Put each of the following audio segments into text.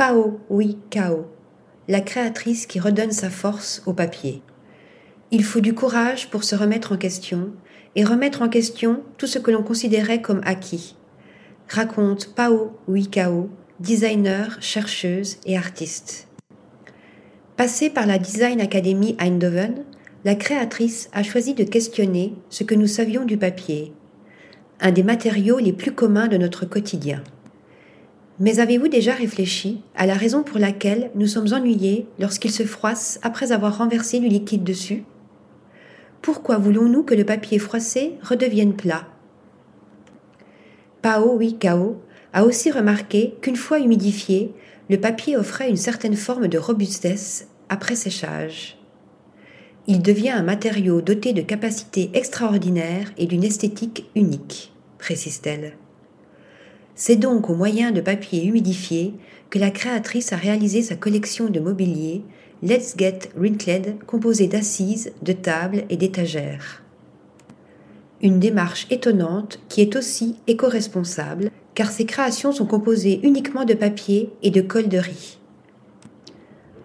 Pao Oui Kao, la créatrice qui redonne sa force au papier. Il faut du courage pour se remettre en question et remettre en question tout ce que l'on considérait comme acquis. Raconte Pao Kao, designer, chercheuse et artiste. Passée par la Design Academy Eindhoven, la créatrice a choisi de questionner ce que nous savions du papier, un des matériaux les plus communs de notre quotidien. Mais avez-vous déjà réfléchi à la raison pour laquelle nous sommes ennuyés lorsqu'il se froisse après avoir renversé du liquide dessus? Pourquoi voulons-nous que le papier froissé redevienne plat? Pao Wikao a aussi remarqué qu'une fois humidifié, le papier offrait une certaine forme de robustesse après séchage. Il devient un matériau doté de capacités extraordinaires et d'une esthétique unique, précise-t-elle. C'est donc au moyen de papier humidifié que la créatrice a réalisé sa collection de mobilier Let's Get Wrinkled composée d'assises, de tables et d'étagères. Une démarche étonnante qui est aussi éco-responsable car ses créations sont composées uniquement de papier et de colle de riz.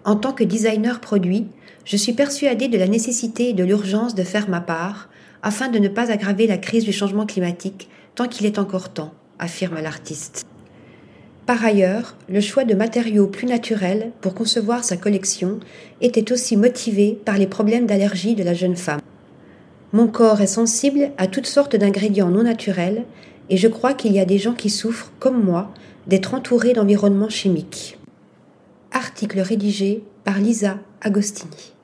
En tant que designer produit, je suis persuadée de la nécessité et de l'urgence de faire ma part afin de ne pas aggraver la crise du changement climatique tant qu'il est encore temps affirme l'artiste. Par ailleurs, le choix de matériaux plus naturels pour concevoir sa collection était aussi motivé par les problèmes d'allergie de la jeune femme. Mon corps est sensible à toutes sortes d'ingrédients non naturels et je crois qu'il y a des gens qui souffrent, comme moi, d'être entourés d'environnements chimiques. Article rédigé par Lisa Agostini.